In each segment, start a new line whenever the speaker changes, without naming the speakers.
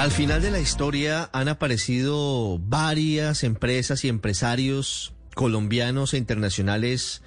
Al final de la historia han aparecido varias empresas y empresarios colombianos e internacionales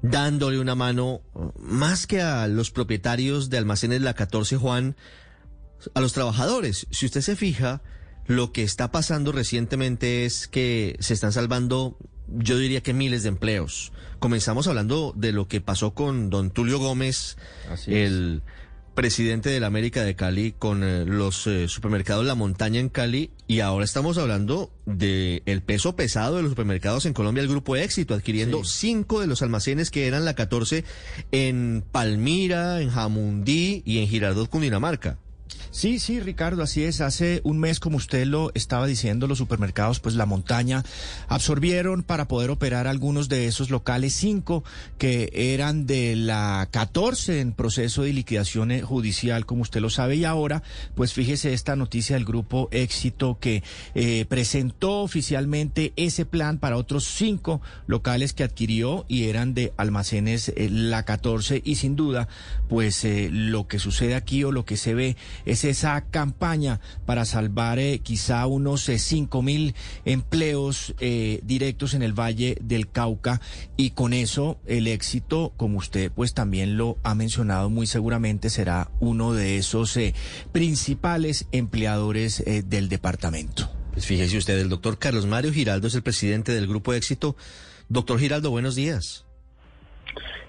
dándole una mano más que a los propietarios de almacenes La 14 Juan, a los trabajadores. Si usted se fija, lo que está pasando recientemente es que se están salvando, yo diría que miles de empleos. Comenzamos hablando de lo que pasó con don Tulio Gómez, el presidente de la América de Cali con eh, los eh, supermercados La Montaña en Cali y ahora estamos hablando de el peso pesado de los supermercados en Colombia, el grupo Éxito, adquiriendo cinco de los almacenes que eran la 14 en Palmira, en Jamundí y en Girardot, Cundinamarca.
Sí, sí, Ricardo, así es. Hace un mes, como usted lo estaba diciendo, los supermercados, pues la montaña, absorbieron para poder operar algunos de esos locales, cinco que eran de la 14 en proceso de liquidación eh, judicial, como usted lo sabe, y ahora, pues fíjese esta noticia del grupo Éxito que eh, presentó oficialmente ese plan para otros cinco locales que adquirió y eran de almacenes eh, la 14 y sin duda, pues lo que sucede aquí o lo que se ve es esa campaña para salvar eh, quizá unos eh, cinco mil empleos eh, directos en el Valle del Cauca y con eso el éxito, como usted pues también lo ha mencionado muy seguramente, será uno de esos principales empleadores del departamento.
Pues fíjese usted, el doctor Carlos Mario Giraldo es el presidente del Grupo Éxito. Doctor Giraldo, buenos días.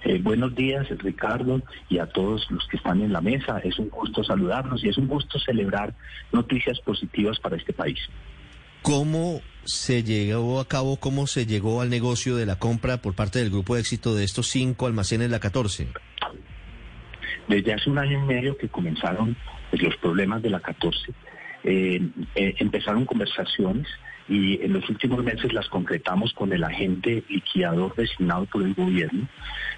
Eh, buenos días, Ricardo, y a todos los que están en la mesa. Es un gusto saludarnos y es un gusto celebrar noticias positivas para este país.
¿Cómo se llegó a cabo, cómo se llegó al negocio de la compra por parte del grupo de éxito de estos cinco almacenes La 14?
Desde hace un año y medio que comenzaron pues, los problemas de la 14, eh, empezaron conversaciones y en los últimos meses las concretamos con el agente liquidador designado por el gobierno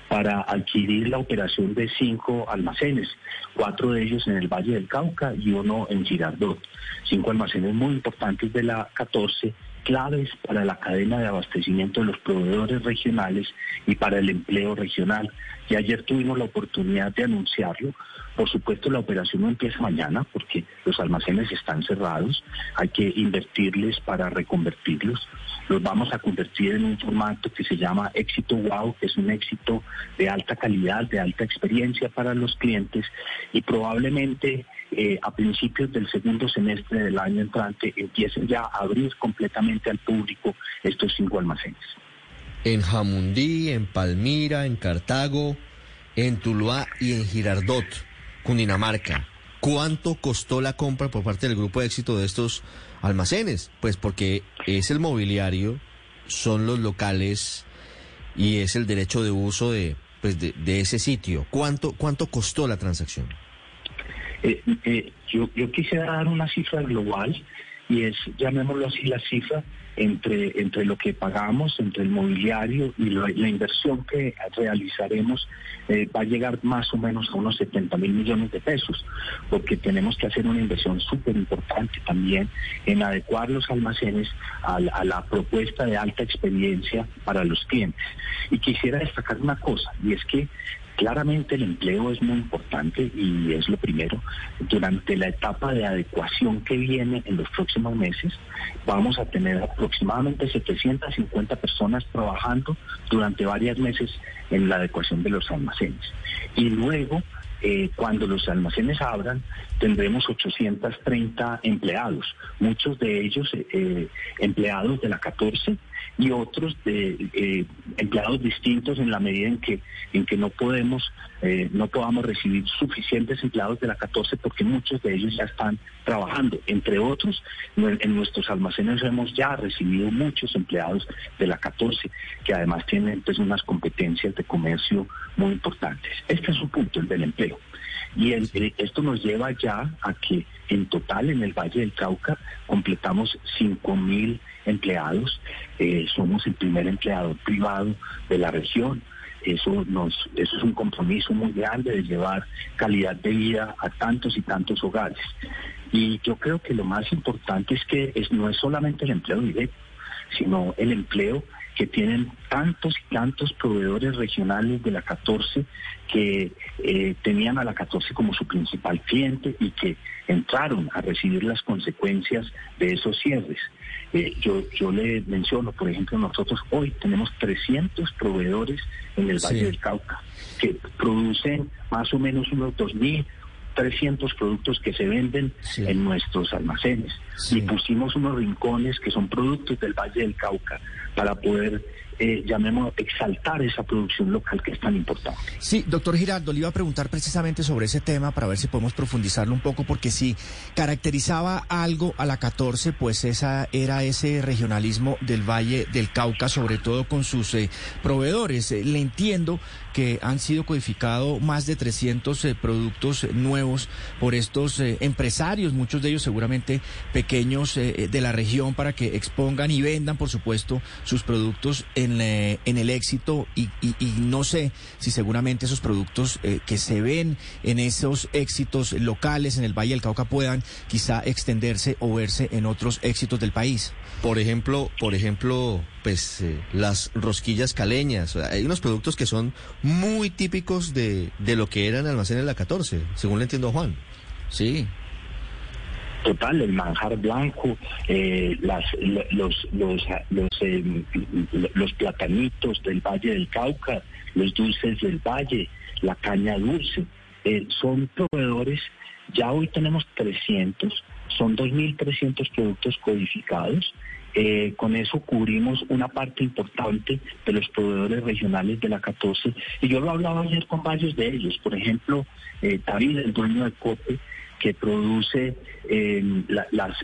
para adquirir la operación de cinco almacenes, cuatro de ellos en el Valle del Cauca y uno en Girardot. Cinco almacenes muy importantes de la 14 claves para la cadena de abastecimiento de los proveedores regionales y para el empleo regional. Y ayer tuvimos la oportunidad de anunciarlo. Por supuesto, la operación no empieza mañana porque los almacenes están cerrados. Hay que invertirles para reconvertirlos. Los vamos a convertir en un formato que se llama éxito wow, que es un éxito de alta calidad, de alta experiencia para los clientes y probablemente eh, a principios del segundo semestre del año entrante empiecen ya a abrir completamente al público estos cinco almacenes.
En Jamundí, en Palmira, en Cartago, en Tuluá y en Girardot, Cundinamarca. ¿Cuánto costó la compra por parte del grupo de éxito de estos almacenes? Pues porque es el mobiliario, son los locales y es el derecho de uso de, pues de, de ese sitio. ¿Cuánto, ¿Cuánto costó la transacción?
Eh, eh, yo, yo quisiera dar una cifra global y es, llamémoslo así, la cifra entre, entre lo que pagamos, entre el mobiliario y la, inversión que realizaremos eh, va a llegar más o menos a unos 70 mil millones de pesos, porque tenemos que hacer una inversión súper importante también en adecuar los almacenes a, a la propuesta de alta experiencia para los clientes. Y quisiera destacar una cosa, y es que Claramente el empleo es muy importante y es lo primero. Durante la etapa de adecuación que viene en los próximos meses, vamos a tener aproximadamente 750 personas trabajando durante varios meses en la adecuación de los almacenes. Y luego, eh, cuando los almacenes abran, tendremos 830 empleados, muchos de ellos eh, empleados de la 14 y otros de eh, empleados distintos en la medida en que en que no podemos eh, no podamos recibir suficientes empleados de la 14 porque muchos de ellos ya están trabajando. Entre otros en nuestros almacenes hemos ya recibido muchos empleados de la 14 que además tienen pues unas competencias de comercio muy importantes. Este es un punto el del empleo y esto nos lleva ya a que en total en el Valle del Cauca completamos 5 mil empleados. Eh, somos el primer empleador privado de la región. Eso, nos, eso es un compromiso muy grande de llevar calidad de vida a tantos y tantos hogares. Y yo creo que lo más importante es que es, no es solamente el empleo directo, sino el empleo que tienen tantos y tantos proveedores regionales de la 14 que eh, tenían a la 14 como su principal cliente y que entraron a recibir las consecuencias de esos cierres. Eh, yo, yo le menciono, por ejemplo, nosotros hoy tenemos 300 proveedores en el Valle del Cauca que producen más o menos unos 2.000 300 productos que se venden en nuestros almacenes. Y pusimos unos rincones que son productos del Valle del Cauca para poder eh, llamemos, exaltar esa producción local que es tan importante.
Sí, doctor Giraldo, le iba a preguntar precisamente sobre ese tema para ver si podemos profundizarlo un poco, porque si caracterizaba algo a la 14, pues esa era ese regionalismo del Valle del Cauca, sobre todo con sus eh, proveedores. Eh, le entiendo que han sido codificados más de 300 eh, productos nuevos por estos empresarios, muchos de ellos seguramente pequeños de la región, para que expongan y vendan, por supuesto, sus productos eh, en el éxito y, no sé si seguramente esos productos eh, que se ven en esos éxitos locales en el Valle del Cauca puedan quizá extenderse o verse en otros éxitos del país.
Por ejemplo, por ejemplo, pues eh, las rosquillas caleñas. Hay unos productos que son muy típicos de, de lo que eran almacenes de la 14, según le entiendo a Juan.
Sí,
total, el manjar blanco, eh, las, los, eh, platanitos del Valle del Cauca, los dulces del Valle, la caña dulce, eh, son proveedores, ya hoy tenemos 300, son 2.300 productos codificados. con eso cubrimos una parte importante de los proveedores regionales de la 14. Y yo lo hablaba ayer con varios de ellos. Por ejemplo, David, el dueño de COPE, que produce em,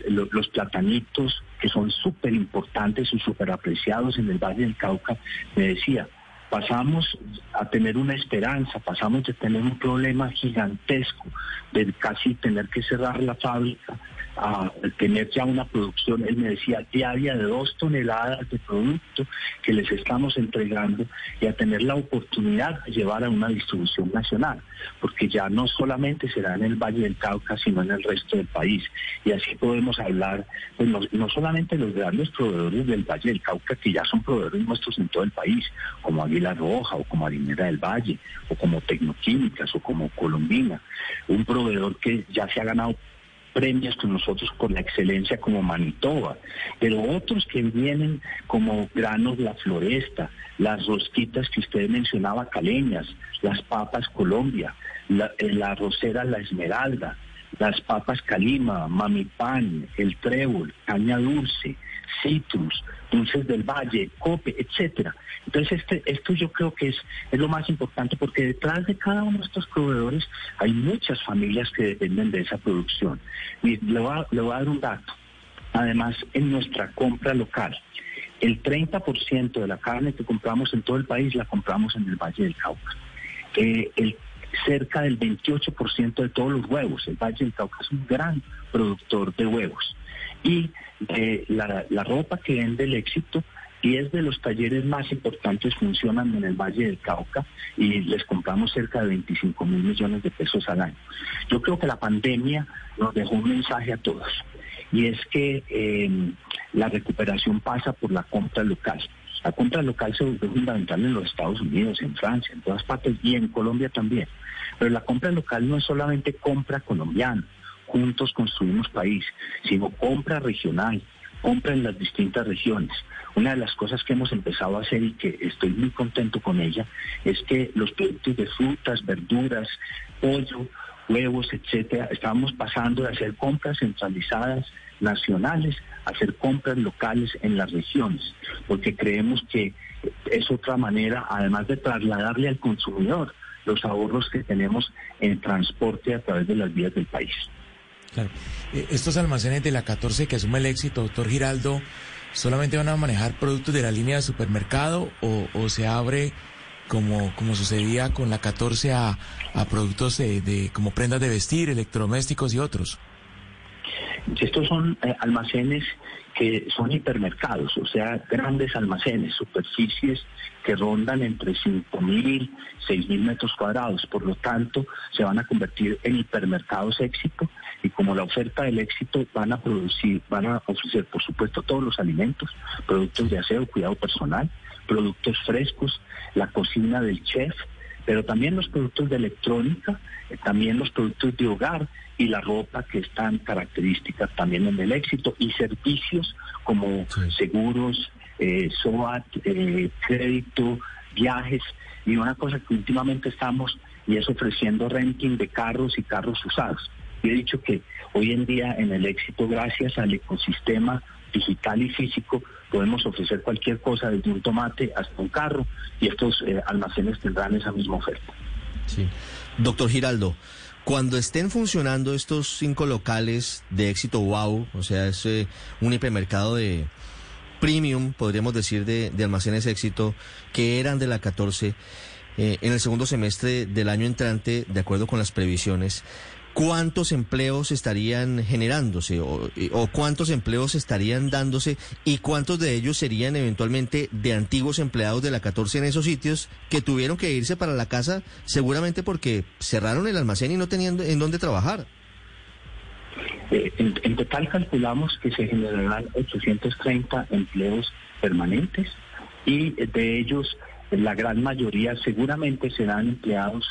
los platanitos, que son súper importantes y súper apreciados en el Valle del Cauca, me decía, pasamos a tener una esperanza, pasamos de tener un problema gigantesco, de casi tener que cerrar la fábrica, a tener ya una producción, él me decía, diaria de dos toneladas de producto que les estamos entregando y a tener la oportunidad de llevar a una distribución nacional, porque ya no solamente será en el Valle del Cauca, sino en el resto del país. Y así podemos hablar, pues no, solamente los grandes proveedores del Valle del Cauca, que ya son proveedores nuestros en todo el país, como Águila Roja o como Harinera del Valle, o como Tecnoquímicas o como Colombina, un proveedor que ya se ha ganado premios con nosotros por la excelencia como Manitoba, pero otros que vienen como granos La Floresta, las rosquitas que usted mencionaba, caleñas, las papas Colombia, la, eh, la rosera La Esmeralda, las papas Calima, Mamipán, el trébol, caña dulce, citrus, dulces del valle, cope, etcétera. Entonces este, esto yo creo que es, es lo más importante porque detrás de cada uno de estos proveedores hay muchas familias que dependen de esa producción. Y le voy a, dar un dato. Además, en nuestra compra local, el 30% de la carne que compramos en todo el país la compramos en el Valle del Cauca. Eh, cerca del 28% de todos los huevos. El Valle del Cauca es un gran productor de huevos. Y la, la, ropa que vende el éxito, 10 de los talleres más importantes funcionan en el Valle del Cauca y les compramos cerca de 25 mil millones de pesos al año. Yo creo que la pandemia nos dejó un mensaje a todos y es que em, la recuperación pasa por la compra local. La compra local se volvió fundamental en los Estados Unidos, en Francia, en todas partes y en Colombia también. Pero la compra local no es solamente compra colombiana, juntos construimos país, sino compra regional, compra en las distintas regiones. Una de las cosas que hemos empezado a hacer y que estoy muy contento con ella es que los productos de frutas, verduras, pollo, huevos, etcétera, estamos pasando de hacer compras centralizadas nacionales a hacer compras locales en las regiones, porque creemos que es otra manera, además de trasladarle al consumidor los ahorros que tenemos en transporte a través de las vías del país.
Claro. Eh, estos almacenes de la 14 que asume el éxito, doctor Giraldo, ¿solamente van a manejar productos de la línea de supermercado o, se abre, como, como sucedía con la 14, a, productos de, como prendas de vestir, electrodomésticos y otros?
Estos son eh, almacenes que son hipermercados, o sea, grandes almacenes, superficies que rondan entre 5.000, 6.000 metros cuadrados. Por lo tanto, se van a convertir en hipermercados éxito y como la oferta del éxito van a producir, van a ofrecer, por supuesto, todos los alimentos, productos de aseo, cuidado personal, productos frescos, la cocina del chef, pero también los productos de electrónica, eh, también los productos de hogar y la ropa que están características también en el éxito y servicios como seguros, eh, SOAT, eh, crédito, viajes y una cosa que últimamente estamos y es ofreciendo renting de carros y carros usados. Y he dicho que hoy en día en el éxito, gracias al ecosistema digital y físico, podemos ofrecer cualquier cosa, desde un tomate hasta un carro, y estos eh, almacenes tendrán esa misma oferta.
Sí. Doctor Giraldo, cuando estén funcionando estos cinco locales de éxito wow, o sea, es un hipermercado de premium, podríamos decir, de, almacenes éxito, que eran de la 14, eh, en el segundo semestre del año entrante, de acuerdo con las previsiones, cuántos empleos estarían generándose o, cuántos empleos estarían dándose y cuántos de ellos serían eventualmente de antiguos empleados de la 14 en esos sitios que tuvieron que irse para la casa seguramente porque cerraron el almacén y no tenían en dónde trabajar.
Eh, en, total calculamos que se generarán 830 empleos permanentes y de ellos la gran mayoría seguramente serán empleados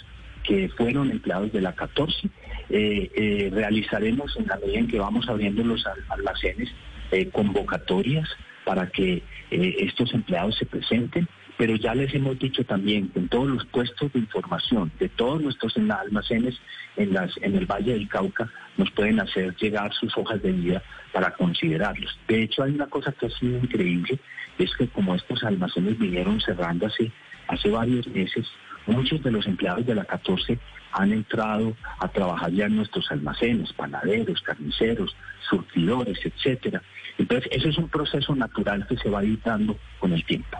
que fueron empleados de la 14 eh, eh, realizaremos en la medida en que vamos abriendo los almacenes eh, convocatorias para que estos empleados se presenten, pero ya les hemos dicho también que en todos los puestos de información de todos nuestros almacenes en, las, en el Valle del Cauca nos pueden hacer llegar sus hojas de vida para considerarlos. De hecho, hay una cosa que ha sido increíble, es que como estos almacenes vinieron cerrándose hace varios meses, muchos de los empleados de la 14 han entrado a trabajar ya en nuestros almacenes, panaderos, carniceros, surtidores, etcétera. Entonces, ese es un proceso natural que se va editando con el tiempo.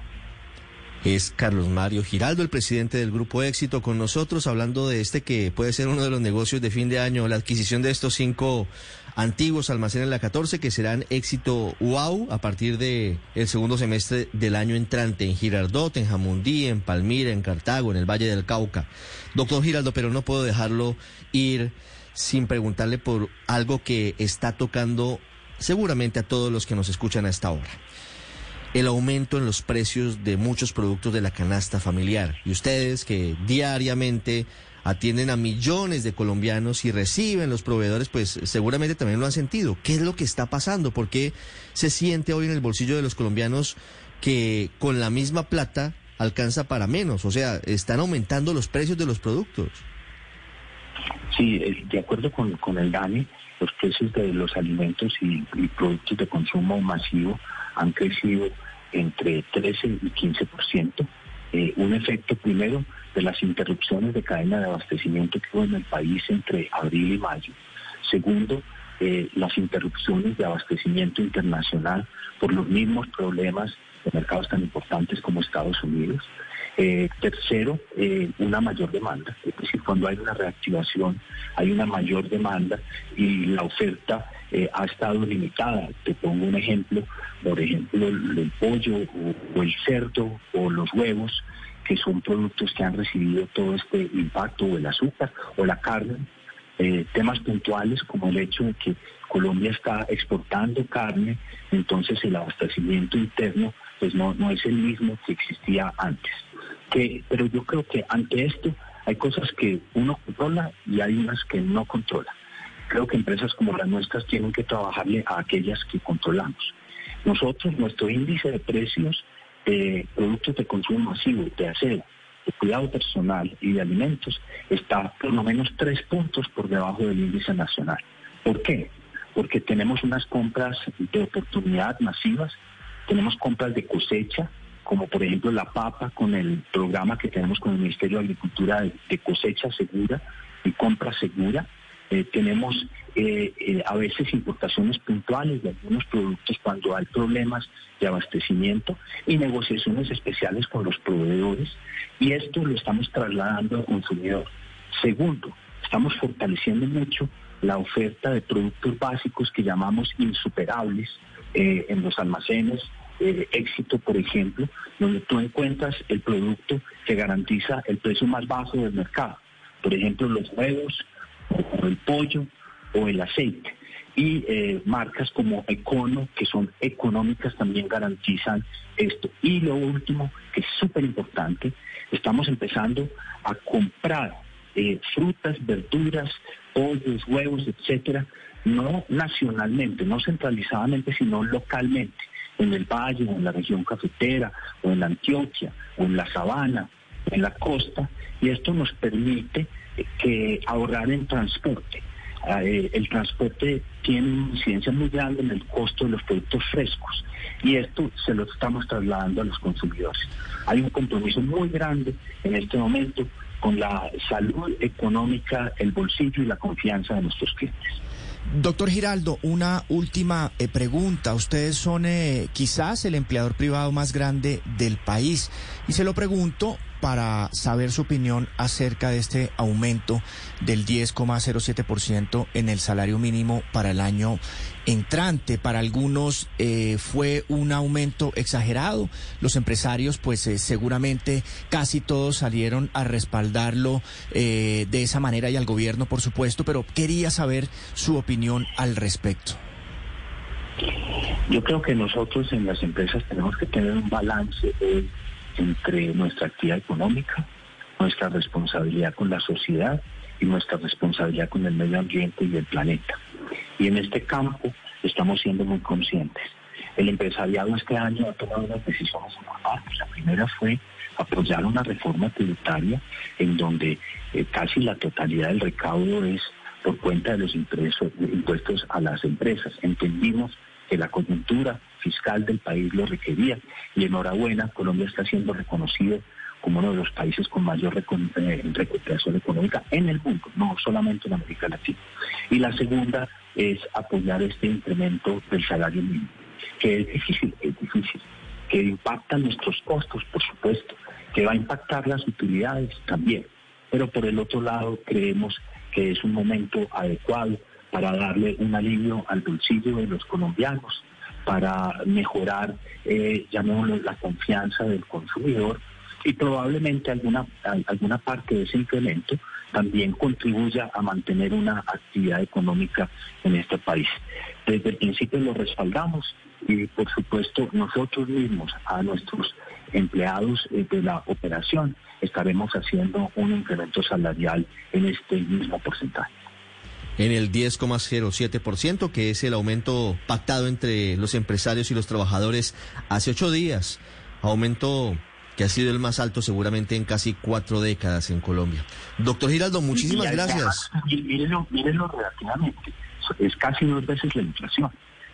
Es Carlos Mario Giraldo, el presidente del Grupo Éxito, con nosotros hablando de este que puede ser uno de los negocios de fin de año, la adquisición de estos cinco antiguos almacenes La 14 que serán éxito wow a partir de el segundo semestre del año entrante en Girardot, en Jamundí, en Palmira, en Cartago, en el Valle del Cauca. Doctor Giraldo, pero no puedo dejarlo ir sin preguntarle por algo que está tocando seguramente a todos los que nos escuchan a esta hora el aumento en los precios de muchos productos de la canasta familiar. Y ustedes que diariamente atienden a millones de colombianos y reciben los proveedores, pues seguramente también lo han sentido. ¿Qué es lo que está pasando? ¿Por qué se siente hoy en el bolsillo de los colombianos que con la misma plata alcanza para menos? O sea, están aumentando los precios de los productos.
Sí, eh, de acuerdo con, con el DANE, los precios de los alimentos y, y productos de consumo masivo han crecido entre 13 y 15%. Eh, un efecto primero de las interrupciones de cadena de abastecimiento que hubo en el país entre abril y mayo. Segundo, eh, las interrupciones de abastecimiento internacional por los mismos problemas de mercados tan importantes como Estados Unidos. Eh, tercero, eh, una mayor demanda. Es decir, cuando hay una reactivación, hay una mayor demanda y la oferta eh, ha estado limitada. Te pongo un ejemplo, por ejemplo, el, pollo o, el cerdo o los huevos, que son productos que han recibido todo este impacto, o el azúcar o la carne. temas puntuales como el hecho de que Colombia está exportando carne, entonces el abastecimiento interno pues no, no es el mismo que existía antes pero yo creo que ante esto hay cosas que uno controla y hay unas que no controla. Creo que empresas como las nuestras tienen que trabajarle a aquellas que controlamos. Nosotros, nuestro índice de precios de productos de consumo masivo, de acero, de cuidado personal y de alimentos, está por lo menos tres puntos por debajo del índice nacional. ¿Por qué? Porque tenemos unas compras de oportunidad masivas, tenemos compras de cosecha, como por ejemplo la papa con el programa que tenemos con el Ministerio de Agricultura de, cosecha segura y compra segura. Eh, tenemos eh, eh, a veces importaciones puntuales de algunos productos cuando hay problemas de abastecimiento y negociaciones especiales con los proveedores y esto lo estamos trasladando al consumidor. Segundo, estamos fortaleciendo mucho la oferta de productos básicos que llamamos insuperables en los almacenes, éxito, por ejemplo, donde tú encuentras el producto que garantiza el precio más bajo del mercado. Por ejemplo, los huevos, o el pollo, o el aceite. Y eh, marcas como Econo, que son económicas, también garantizan esto. Y lo último, que es súper importante, estamos empezando a comprar eh, frutas, verduras, pollos, huevos, etcétera, no nacionalmente, no centralizadamente, sino localmente, en el valle, o en la región cafetera, o en la Antioquia, o en la sabana, en la costa, y esto nos permite eh, que ahorrar en transporte. Ah, eh, el transporte tiene una incidencia muy grande en el costo de los productos frescos y esto se lo estamos trasladando a los consumidores. Hay un compromiso muy grande en este momento con la salud económica, el bolsillo y la confianza de nuestros clientes.
Doctor Giraldo, una última eh, pregunta. Ustedes son eh, quizás el empleador privado más grande del país y se lo pregunto para saber su opinión acerca de este aumento del 10,07% en el salario mínimo para el año entrante. Para algunos eh, fue un aumento exagerado. Los empresarios, pues eh, seguramente casi todos salieron a respaldarlo eh, de esa manera y al gobierno, por supuesto, pero quería saber su opinión al respecto.
Yo creo que nosotros en las empresas tenemos que tener un balance entre nuestra actividad económica, nuestra responsabilidad con la sociedad y nuestra responsabilidad con el medio ambiente y el planeta. Y en este campo estamos siendo muy conscientes. El empresariado este año ha tomado unas decisiones importantes. La primera fue apoyar una reforma tributaria en donde eh, casi la totalidad del recaudo es por cuenta de los impuestos a las empresas. Entendimos que la coyuntura fiscal del país lo requería y enhorabuena, Colombia está siendo reconocido como uno de los países con mayor eh, recuperación económica en el mundo, no solamente en América Latina. Y la segunda es apoyar este incremento del salario mínimo, que es difícil, es difícil, que impacta nuestros costos, por supuesto, que va a impactar las utilidades también. Pero por el otro lado, creemos que es un momento adecuado para darle un alivio al bolsillo de los colombianos, para mejorar, eh, llamémoslo, la confianza del consumidor y probablemente alguna, alguna parte de ese incremento también contribuya a mantener una actividad económica en este país. Desde el principio lo respaldamos y por supuesto nosotros mismos a nuestros empleados eh, de la operación estaremos haciendo un incremento salarial en este mismo porcentaje
en el 10,07%, que es el aumento pactado entre los empresarios y los trabajadores hace ocho días. Aumento que ha sido el más alto seguramente en casi cuatro décadas en Colombia. Doctor Giraldo, muchísimas gracias.
Mírenlo, mírenlo relativamente, es casi dos veces la inflación.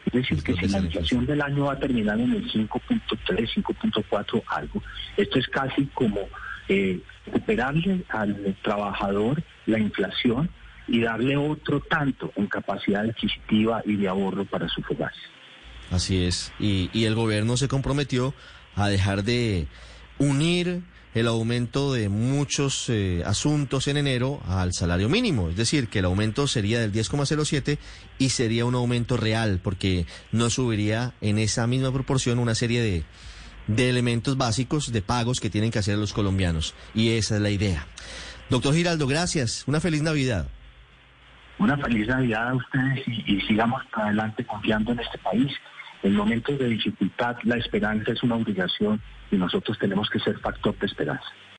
Es decir, que si la inflación del año va a terminar en el 5.3, 5.4 algo, esto es casi como eh, recuperarle al trabajador la inflación y darle otro tanto en capacidad adquisitiva y de ahorro para su hogar.
Así es, y, y el gobierno se comprometió a dejar de unir el aumento de muchos eh, asuntos en enero al salario mínimo, es decir, que el aumento sería del 10,07 y sería un aumento real, porque no subiría en esa misma proporción una serie de, de elementos básicos de pagos que tienen que hacer los colombianos, y esa es la idea. Doctor Giraldo, gracias, una feliz Navidad.
Una feliz Navidad a ustedes y, sigamos adelante confiando en este país. En momentos de dificultad la esperanza es una obligación y nosotros tenemos que ser factor de esperanza.